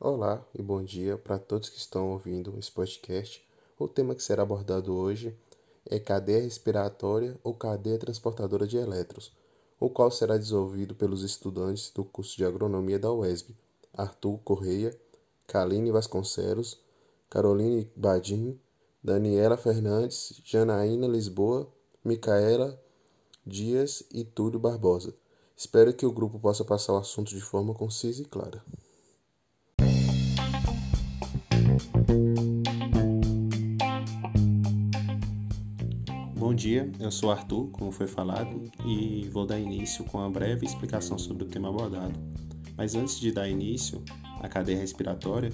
Olá e bom dia para todos que estão ouvindo esse podcast. O tema que será abordado hoje é cadeia respiratória ou cadeia transportadora de elétrons, o qual será desenvolvido pelos estudantes do curso de agronomia da UESB, Arthur Correia, Kaline Vasconcelos, Caroline Badim, Daniela Fernandes, Janaína Lisboa, Micaela Dias e Túlio Barbosa. Espero que o grupo possa passar o assunto de forma concisa e clara. Bom dia, eu sou Arthur, como foi falado, e vou dar início com uma breve explicação sobre o tema abordado. Mas antes de dar início à cadeia respiratória,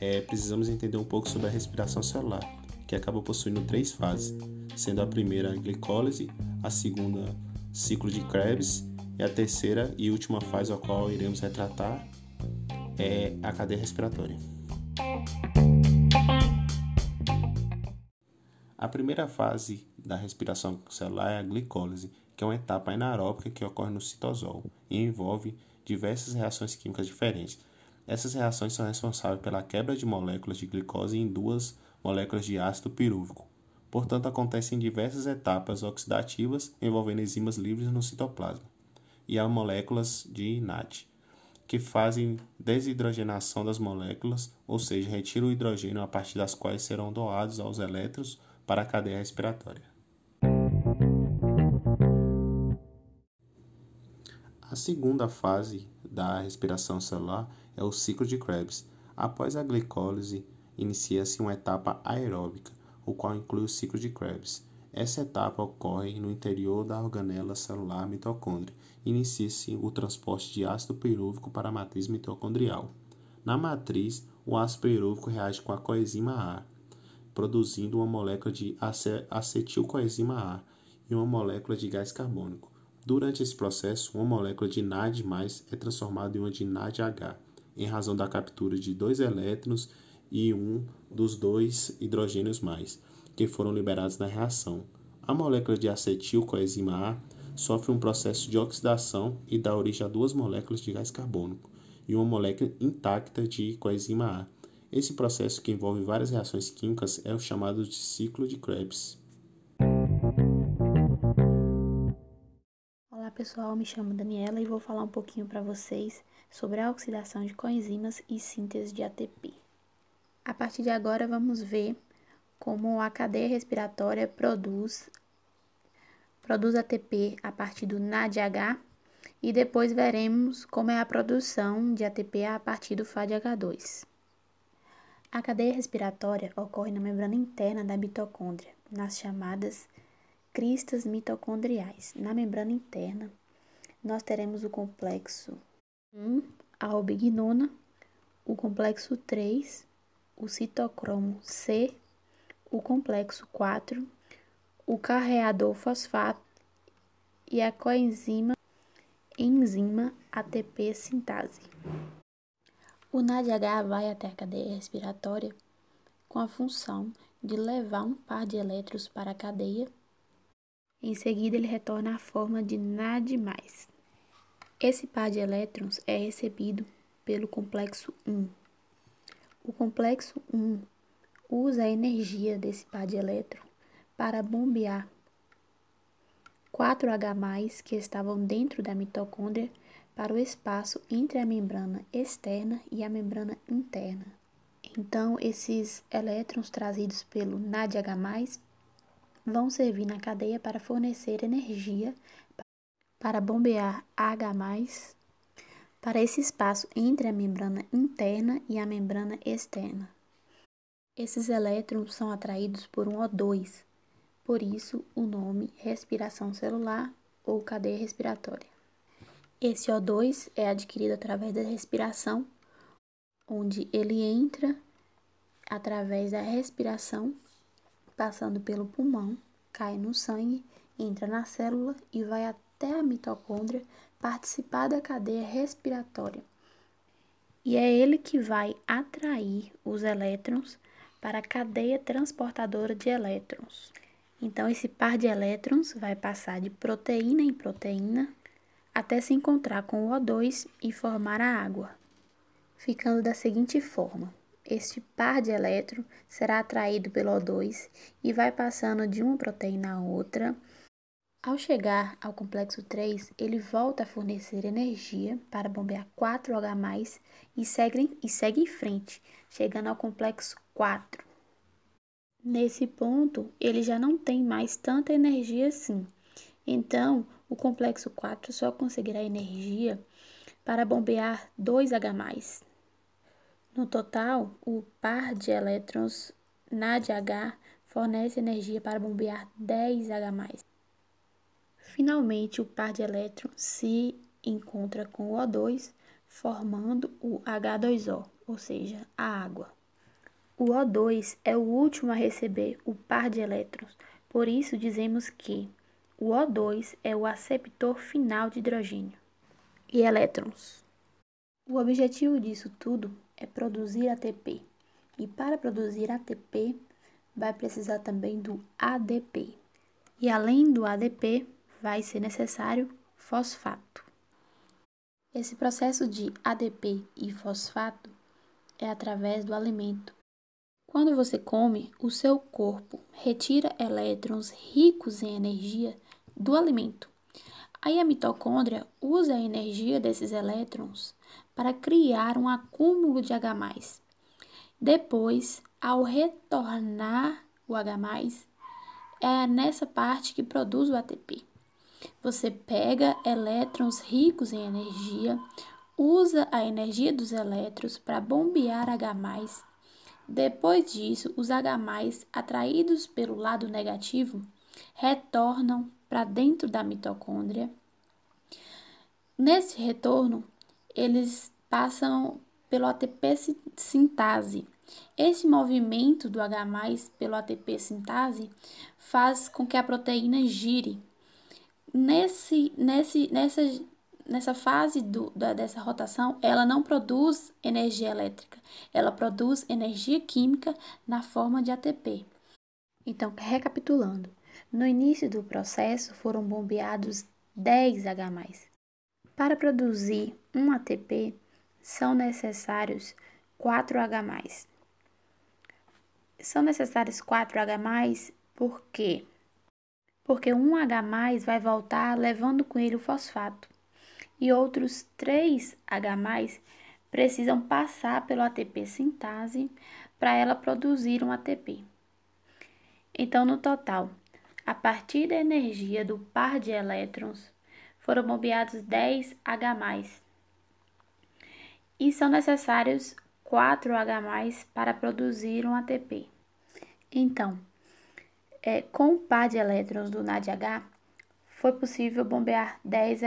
é, precisamos entender um pouco sobre a respiração celular, que acaba possuindo três fases, sendo a primeira a glicólise, a segunda ciclo de Krebs e a terceira e última fase a qual iremos retratar é a cadeia respiratória. A primeira fase da respiração celular é a glicólise, que é uma etapa anaeróbica que ocorre no citosol e envolve diversas reações químicas diferentes. Essas reações são responsáveis pela quebra de moléculas de glicose em duas moléculas de ácido pirúvico. Portanto, acontecem diversas etapas oxidativas envolvendo enzimas livres no citoplasma e há moléculas de NAD, que fazem desidrogenação das moléculas, ou seja, retiram o hidrogênio a partir das quais serão doados aos elétrons para a cadeia respiratória. Segunda fase da respiração celular é o ciclo de Krebs. Após a glicólise, inicia-se uma etapa aeróbica, o qual inclui o ciclo de Krebs. Essa etapa ocorre no interior da organela celular mitocôndria. Inicia-se o transporte de ácido pirúvico para a matriz mitocondrial. Na matriz, o ácido pirúvico reage com a coenzima A, produzindo uma molécula de acetilcoenzima A e uma molécula de gás carbônico. Durante esse processo, uma molécula de NAD+, é transformada em uma de NADH, em razão da captura de dois elétrons e um dos dois hidrogênios mais, que foram liberados na reação. A molécula de acetilcoenzima A sofre um processo de oxidação e dá origem a duas moléculas de gás carbônico e uma molécula intacta de coenzima A, esse processo, que envolve várias reações químicas, é o chamado de ciclo de Krebs. Pessoal, me chamo Daniela e vou falar um pouquinho para vocês sobre a oxidação de coenzimas e síntese de ATP. A partir de agora vamos ver como a cadeia respiratória produz produz ATP a partir do NADH e depois veremos como é a produção de ATP a partir do FADH2. A cadeia respiratória ocorre na membrana interna da mitocôndria, nas chamadas cristas mitocondriais. Na membrana interna, nós teremos o complexo 1, a albignona, o complexo 3, o citocromo C, o complexo 4, o carreador fosfato e a coenzima enzima ATP sintase. O NADH vai até a cadeia respiratória com a função de levar um par de elétrons para a cadeia. Em seguida, ele retorna à forma de NAD+. Esse par de elétrons é recebido pelo complexo 1. O complexo 1 usa a energia desse par de elétrons para bombear 4H+, que estavam dentro da mitocôndria, para o espaço entre a membrana externa e a membrana interna. Então, esses elétrons trazidos pelo NADH+, vão servir na cadeia para fornecer energia para bombear H+, para esse espaço entre a membrana interna e a membrana externa. Esses elétrons são atraídos por um O2, por isso o nome respiração celular ou cadeia respiratória. Esse O2 é adquirido através da respiração, onde ele entra através da respiração, passando pelo pulmão, cai no sangue, entra na célula e vai até a mitocôndria participar da cadeia respiratória. E é ele que vai atrair os elétrons para a cadeia transportadora de elétrons. Então, esse par de elétrons vai passar de proteína em proteína até se encontrar com o O2 e formar a água. ficando da seguinte forma. Este par de elétrons será atraído pelo O2 e vai passando de uma proteína a outra. Ao chegar ao complexo 3, ele volta a fornecer energia para bombear 4H+, e segue, e segue em frente, chegando ao complexo 4. Nesse ponto, ele já não tem mais tanta energia assim. Então, o complexo 4 só conseguirá energia para bombear 2H+. No total, o par de elétrons NADH fornece energia para bombear 10H+. Finalmente, o par de elétrons se encontra com o O2, formando o H2O, ou seja, a água. O O2 é o último a receber o par de elétrons, por isso dizemos que o O2 é o aceptor final de hidrogênio e elétrons. O objetivo disso tudo é produzir ATP, e para produzir ATP vai precisar também do ADP. E além do ADP, vai ser necessário fosfato. Esse processo de ADP e fosfato é através do alimento quando você come, o seu corpo retira elétrons ricos em energia do alimento. Aí a mitocôndria usa a energia desses elétrons para criar um acúmulo de H+. Depois, ao retornar o H+, é nessa parte que produz o ATP. Você pega elétrons ricos em energia, usa a energia dos elétrons para bombear H+, depois disso, os H+, atraídos pelo lado negativo, retornam para dentro da mitocôndria. Nesse retorno, eles passam pelo ATP sintase. Esse movimento do H+, pelo ATP sintase, faz com que a proteína gire. Nesse, nesse, nessa nessa fase do, da, dessa rotação, ela não produz energia elétrica, ela produz energia química na forma de ATP. Então, recapitulando, no início do processo foram bombeados 10 H+. Para produzir um ATP, são necessários 4 H+. São necessários 4 H+, por quê? Porque um H+, vai voltar levando com ele o fosfato e outros 3H+, precisam passar pelo ATP sintase para ela produzir um ATP. Então, no total, a partir da energia do par de elétrons, foram bombeados 10H+, e são necessários 4H+, para produzir um ATP. Então, é, com o par de elétrons do NADH, foi possível bombear 10,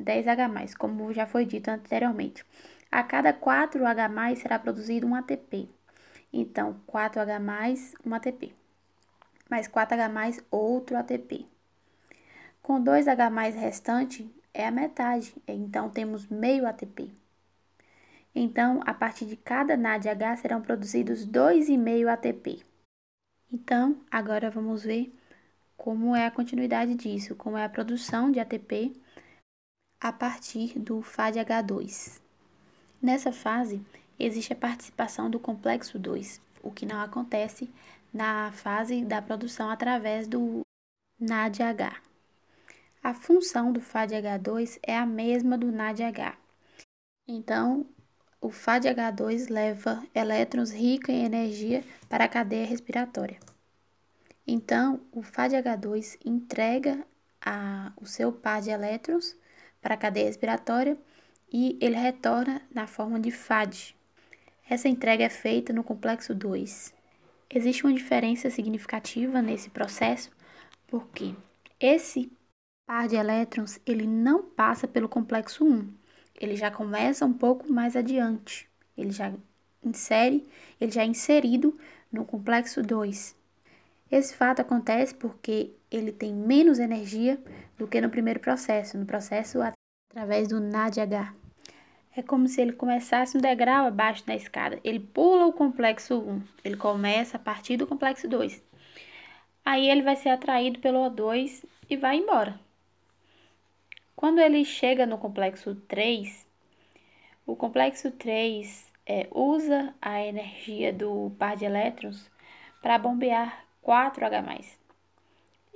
10H+, como já foi dito anteriormente. A cada 4H+, será produzido um ATP. Então, 4H+, um ATP. Mais 4H+, outro ATP. Com 2H+, restante, é a metade. Então, temos meio ATP. Então, a partir de cada NADH serão produzidos 2,5 ATP. Então, agora vamos ver como é a continuidade disso, como é a produção de ATP a partir do FADH2. Nessa fase, existe a participação do complexo 2, o que não acontece na fase da produção através do NADH. A função do FADH2 é a mesma do NADH. Então, o FADH2 leva elétrons ricos em energia para a cadeia respiratória. Então, o FADH2 entrega a, o seu par de elétrons para a cadeia respiratória e ele retorna na forma de FAD. Essa entrega é feita no complexo 2. Existe uma diferença significativa nesse processo porque esse par de elétrons ele não passa pelo complexo 1. Ele já começa um pouco mais adiante. Ele já insere, ele já é inserido no complexo 2. Esse fato acontece porque ele tem menos energia do que no primeiro processo, no processo através do NADH. É como se ele começasse um degrau abaixo da escada. Ele pula o complexo 1, ele começa a partir do complexo 2. Aí ele vai ser atraído pelo O2 e vai embora. Quando ele chega no complexo 3, o complexo 3 é, usa a energia do par de elétrons para bombear 4H+.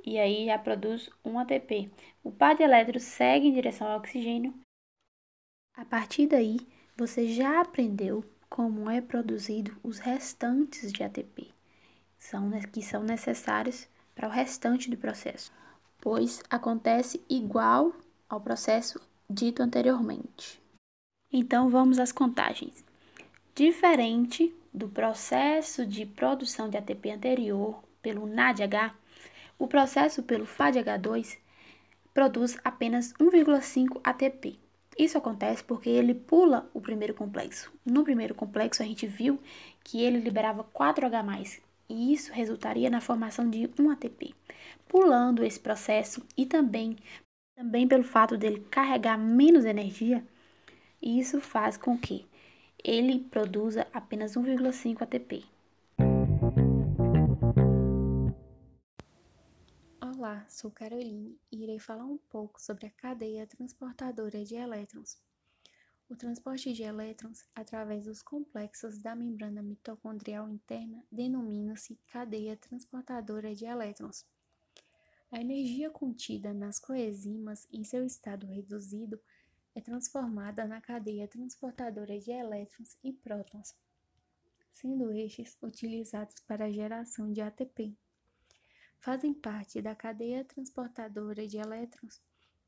E aí já produz um ATP. O par de elétrons segue em direção ao oxigênio. A partir daí, você já aprendeu como é produzido os restantes de ATP, são, que são necessários para o restante do processo, pois acontece igual ao processo dito anteriormente. Então vamos às contagens. Diferente do processo de produção de ATP anterior pelo NADH, o processo pelo FADH2 produz apenas 1,5 ATP. Isso acontece porque ele pula o primeiro complexo. No primeiro complexo, a gente viu que ele liberava 4H+, e isso resultaria na formação de um ATP. Pulando esse processo e também, também pelo fato dele carregar menos energia, isso faz com que ele produza apenas 1,5 ATP. Olá, sou Caroline e irei falar um pouco sobre a cadeia transportadora de elétrons. O transporte de elétrons através dos complexos da membrana mitocondrial interna denomina-se cadeia transportadora de elétrons. A energia contida nas coenzimas em seu estado reduzido é transformada na cadeia transportadora de elétrons e prótons, sendo estes utilizados para a geração de ATP fazem parte da cadeia transportadora de elétrons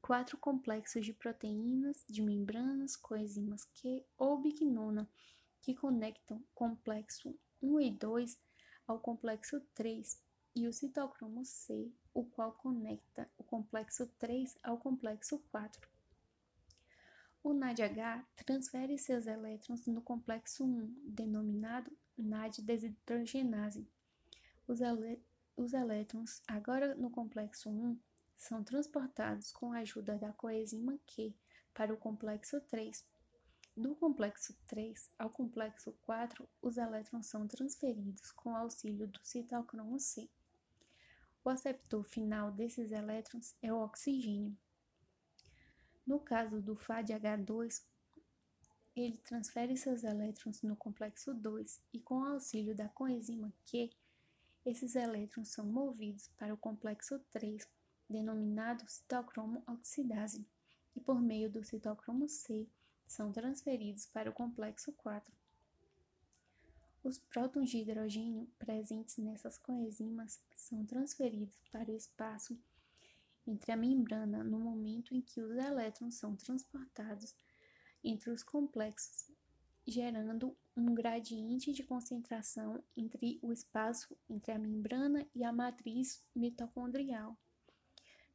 quatro complexos de proteínas, de membranas, coenzimas Q ou biquinona, que conectam complexo 1 e 2 ao complexo 3 e o citocromo C, o qual conecta o complexo 3 ao complexo 4. O NADH transfere seus elétrons no complexo 1, denominado NAD desidrogenase. Os, os elétrons, agora no complexo 1, são transportados com a ajuda da coenzima Q para o complexo 3. Do complexo 3 ao complexo 4, os elétrons são transferidos com auxílio do citocromo C. O aceptor final desses elétrons é o oxigênio. No caso do FADH2, ele transfere seus elétrons no complexo 2 e, com auxílio da coenzima Q, esses elétrons são movidos para o complexo 3, denominado citocromo oxidase, e por meio do citocromo C são transferidos para o complexo 4. Os prótons de hidrogênio presentes nessas coenzimas são transferidos para o espaço entre a membrana no momento em que os elétrons são transportados entre os complexos gerando um gradiente de concentração entre o espaço entre a membrana e a matriz mitocondrial.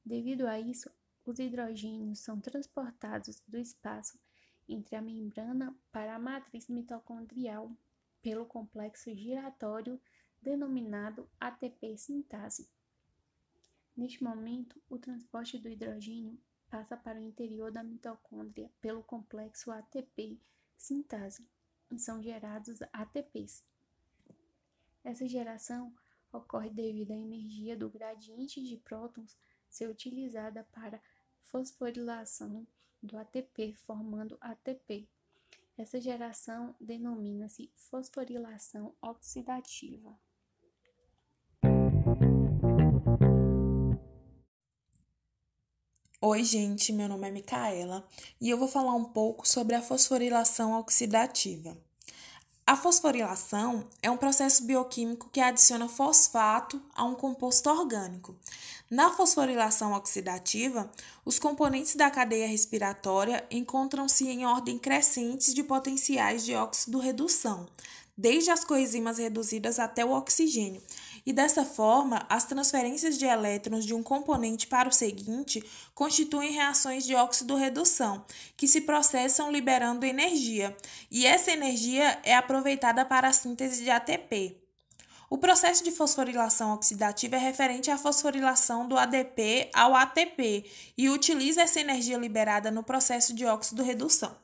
Devido a isso, os hidrogênios são transportados do espaço entre a membrana para a matriz mitocondrial pelo complexo giratório denominado ATP sintase. Neste momento, o transporte do hidrogênio passa para o interior da mitocôndria pelo complexo ATP sintase e são gerados ATPs. Essa geração ocorre devido à energia do gradiente de prótons ser utilizada para fosforilação do ATP, formando ATP. Essa geração denomina-se fosforilação oxidativa. Oi, gente, meu nome é Micaela e eu vou falar um pouco sobre a fosforilação oxidativa. A fosforilação é um processo bioquímico que adiciona fosfato a um composto orgânico. Na fosforilação oxidativa, os componentes da cadeia respiratória encontram-se em ordem crescente de potenciais de óxido-redução, desde as coenzimas reduzidas até o oxigênio, e dessa forma, as transferências de elétrons de um componente para o seguinte constituem reações de óxido-redução, que se processam liberando energia, e essa energia é aproveitada para a síntese de ATP. O processo de fosforilação oxidativa é referente à fosforilação do ADP ao ATP e utiliza essa energia liberada no processo de óxido-redução.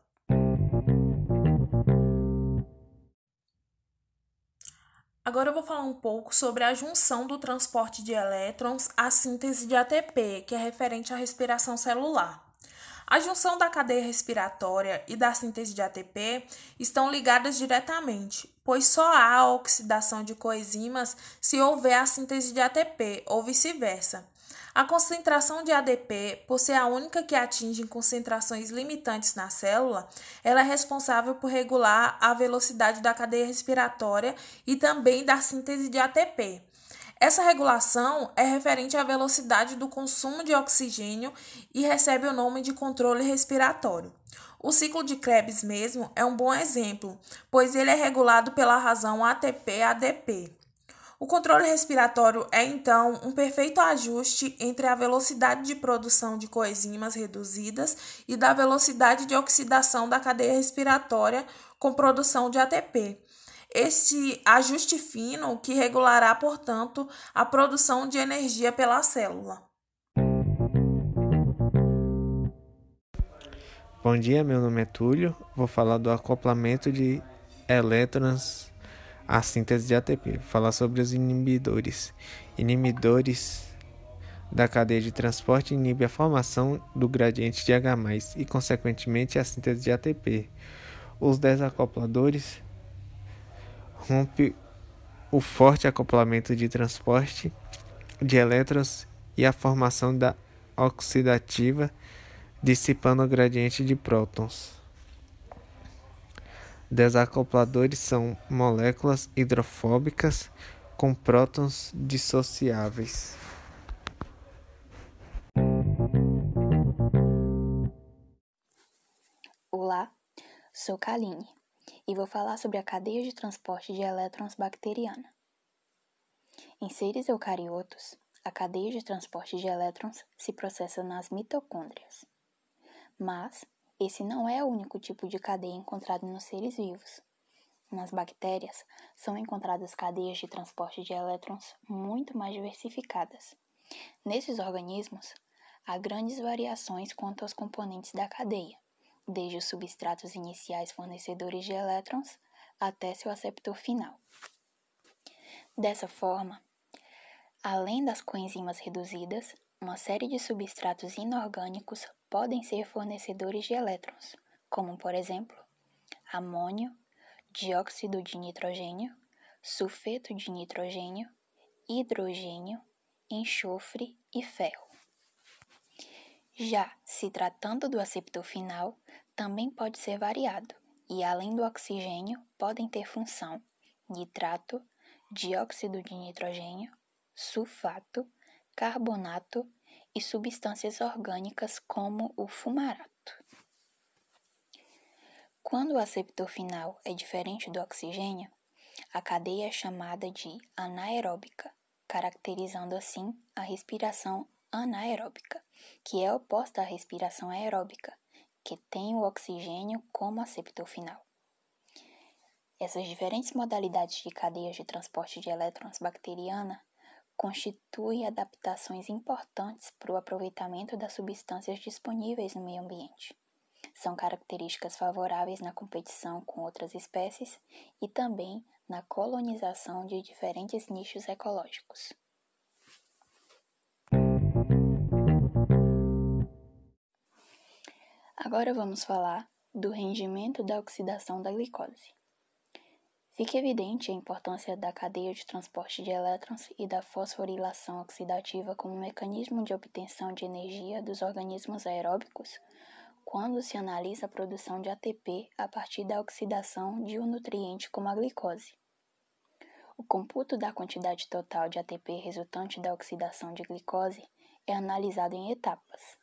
Agora eu vou falar um pouco sobre a junção do transporte de elétrons à síntese de ATP, que é referente à respiração celular. A junção da cadeia respiratória e da síntese de ATP estão ligadas diretamente, pois só há oxidação de coenzimas se houver a síntese de ATP ou vice-versa. A concentração de ADP, por ser a única que atinge concentrações limitantes na célula, ela é responsável por regular a velocidade da cadeia respiratória e também da síntese de ATP. Essa regulação é referente à velocidade do consumo de oxigênio e recebe o nome de controle respiratório. O ciclo de Krebs mesmo é um bom exemplo, pois ele é regulado pela razão ATP-ADP. O controle respiratório é então um perfeito ajuste entre a velocidade de produção de coenzimas reduzidas e da velocidade de oxidação da cadeia respiratória com produção de ATP. Este ajuste fino que regulará, portanto, a produção de energia pela célula. Bom dia, meu nome é Túlio. Vou falar do acoplamento de elétrons a síntese de ATP. Falar sobre os inibidores. Inibidores da cadeia de transporte inibe a formação do gradiente de H+, e consequentemente a síntese de ATP. Os desacopladores rompe o forte acoplamento de transporte de elétrons e a formação da oxidativa, dissipando o gradiente de prótons. Desacopladores são moléculas hidrofóbicas com prótons dissociáveis. Olá, sou Kaline e vou falar sobre a cadeia de transporte de elétrons bacteriana. Em seres eucariotos, a cadeia de transporte de elétrons se processa nas mitocôndrias. Mas esse não é o único tipo de cadeia encontrado nos seres vivos. Nas bactérias, são encontradas cadeias de transporte de elétrons muito mais diversificadas. Nesses organismos, há grandes variações quanto aos componentes da cadeia, desde os substratos iniciais fornecedores de elétrons até seu aceptor final. Dessa forma, além das coenzimas reduzidas, uma série de substratos inorgânicos podem ser fornecedores de elétrons, como por exemplo amônio, dióxido de nitrogênio, sulfeto de nitrogênio, hidrogênio, enxofre e ferro. Já se tratando do aceptor final, também pode ser variado e, além do oxigênio, podem ter função nitrato, dióxido de nitrogênio, sulfato, carbonato e substâncias orgânicas como o fumarato. Quando o aceptor final é diferente do oxigênio, a cadeia é chamada de anaeróbica, caracterizando assim a respiração anaeróbica, que é oposta à respiração aeróbica, que tem o oxigênio como aceptor final. Essas diferentes modalidades de cadeias de transporte de elétrons bacteriana constitui adaptações importantes para o aproveitamento das substâncias disponíveis no meio ambiente. São características favoráveis na competição com outras espécies e também na colonização de diferentes nichos ecológicos. Agora vamos falar do rendimento da oxidação da glicose. Fica evidente a importância da cadeia de transporte de elétrons e da fosforilação oxidativa como mecanismo de obtenção de energia dos organismos aeróbicos quando se analisa a produção de ATP a partir da oxidação de um nutriente como a glicose. O computo da quantidade total de ATP resultante da oxidação de glicose é analisado em etapas.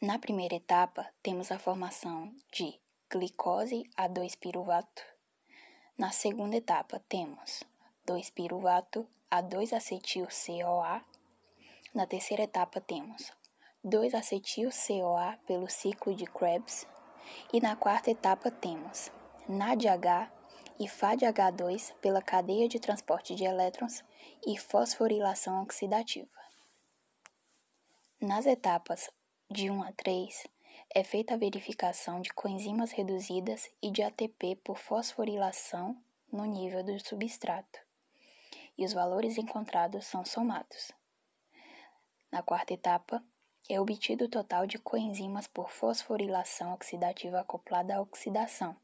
Na primeira etapa, temos a formação de glicose a 2-piruvato, na segunda etapa, temos 2-piruvato a 2-acetil-CoA. Na terceira etapa, temos 2-acetil-CoA pelo ciclo de Krebs. E na quarta etapa, temos NADH e FADH2 pela cadeia de transporte de elétrons e fosforilação oxidativa. Nas etapas de 1 a 3, é feita a verificação de coenzimas reduzidas e de ATP por fosforilação no nível do substrato, e os valores encontrados são somados. Na quarta etapa, é obtido o total de coenzimas por fosforilação oxidativa acoplada à oxidação,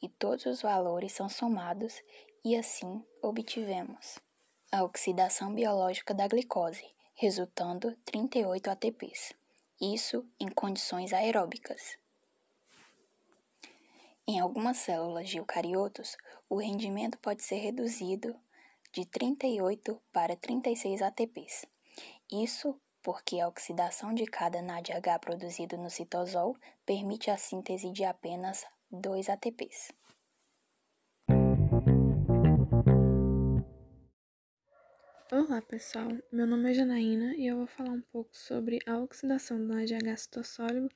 e todos os valores são somados e assim obtivemos a oxidação biológica da glicose, resultando 38 ATPs. Isso em condições aeróbicas. Em algumas células de eucariotos, o rendimento pode ser reduzido de 38 para 36 ATPs. Isso porque a oxidação de cada NADH produzido no citosol permite a síntese de apenas 2 ATPs. Olá pessoal, meu nome é Janaína e eu vou falar um pouco sobre a oxidação do NADH citossólido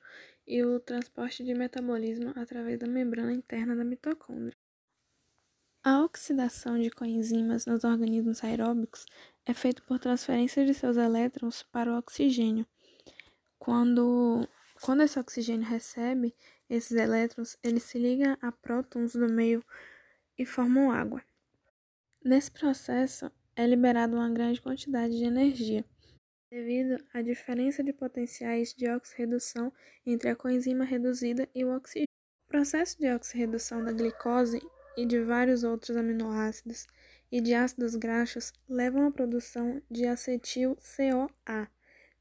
e o transporte de metabolismo através da membrana interna da mitocôndria. A oxidação de coenzimas nos organismos aeróbicos é feita por transferência de seus elétrons para o oxigênio. Quando, quando esse oxigênio recebe esses elétrons, ele se liga a prótons do meio e formam água. Nesse processo, é liberada uma grande quantidade de energia devido à diferença de potenciais de oxirredução entre a coenzima reduzida e o oxigênio. O processo de oxirredução da glicose e de vários outros aminoácidos e de ácidos graxos levam à produção de acetil-CoA,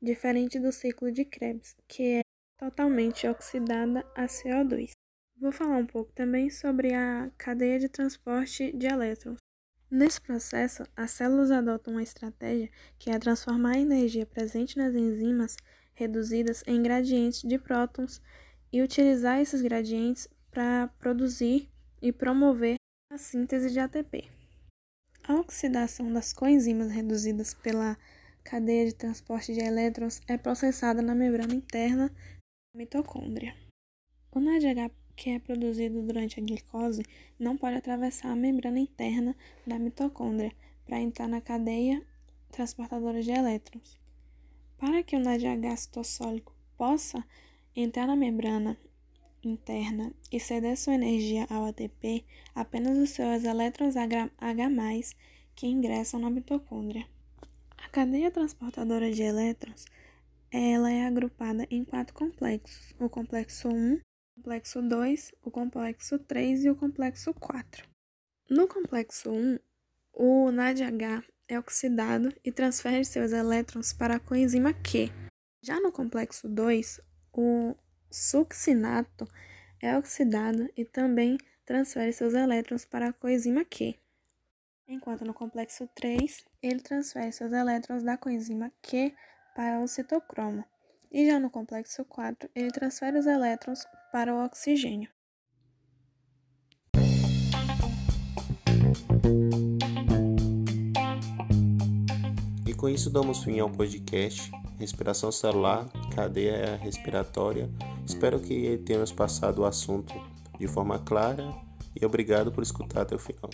diferente do ciclo de Krebs, que é totalmente oxidada a CO2. Vou falar um pouco também sobre a cadeia de transporte de elétrons. Nesse processo, as células adotam uma estratégia que é transformar a energia presente nas enzimas reduzidas em gradientes de prótons e utilizar esses gradientes para produzir e promover a síntese de ATP. A oxidação das coenzimas reduzidas pela cadeia de transporte de elétrons é processada na membrana interna da mitocôndria. O NADH que é produzido durante a glicose não pode atravessar a membrana interna da mitocôndria para entrar na cadeia transportadora de elétrons. Para que o NADH citossólico possa entrar na membrana interna e ceder sua energia ao ATP, apenas os seus elétrons H+, que ingressam na mitocôndria. A cadeia transportadora de elétrons ela é agrupada em quatro complexos: o complexo 1, complexo 2, o complexo 3 e o complexo 4. No complexo 1, o NADH é oxidado e transfere seus elétrons para a coenzima Q. Já no complexo 2, o succinato é oxidado e também transfere seus elétrons para a coenzima Q. Enquanto no complexo 3, ele transfere seus elétrons da coenzima Q para o citocromo. E já no complexo 4, ele transfere os elétrons para o oxigênio. E com isso damos fim ao podcast Respiração Celular, Cadeia Respiratória. Espero que tenhamos passado o assunto de forma clara e obrigado por escutar até o final.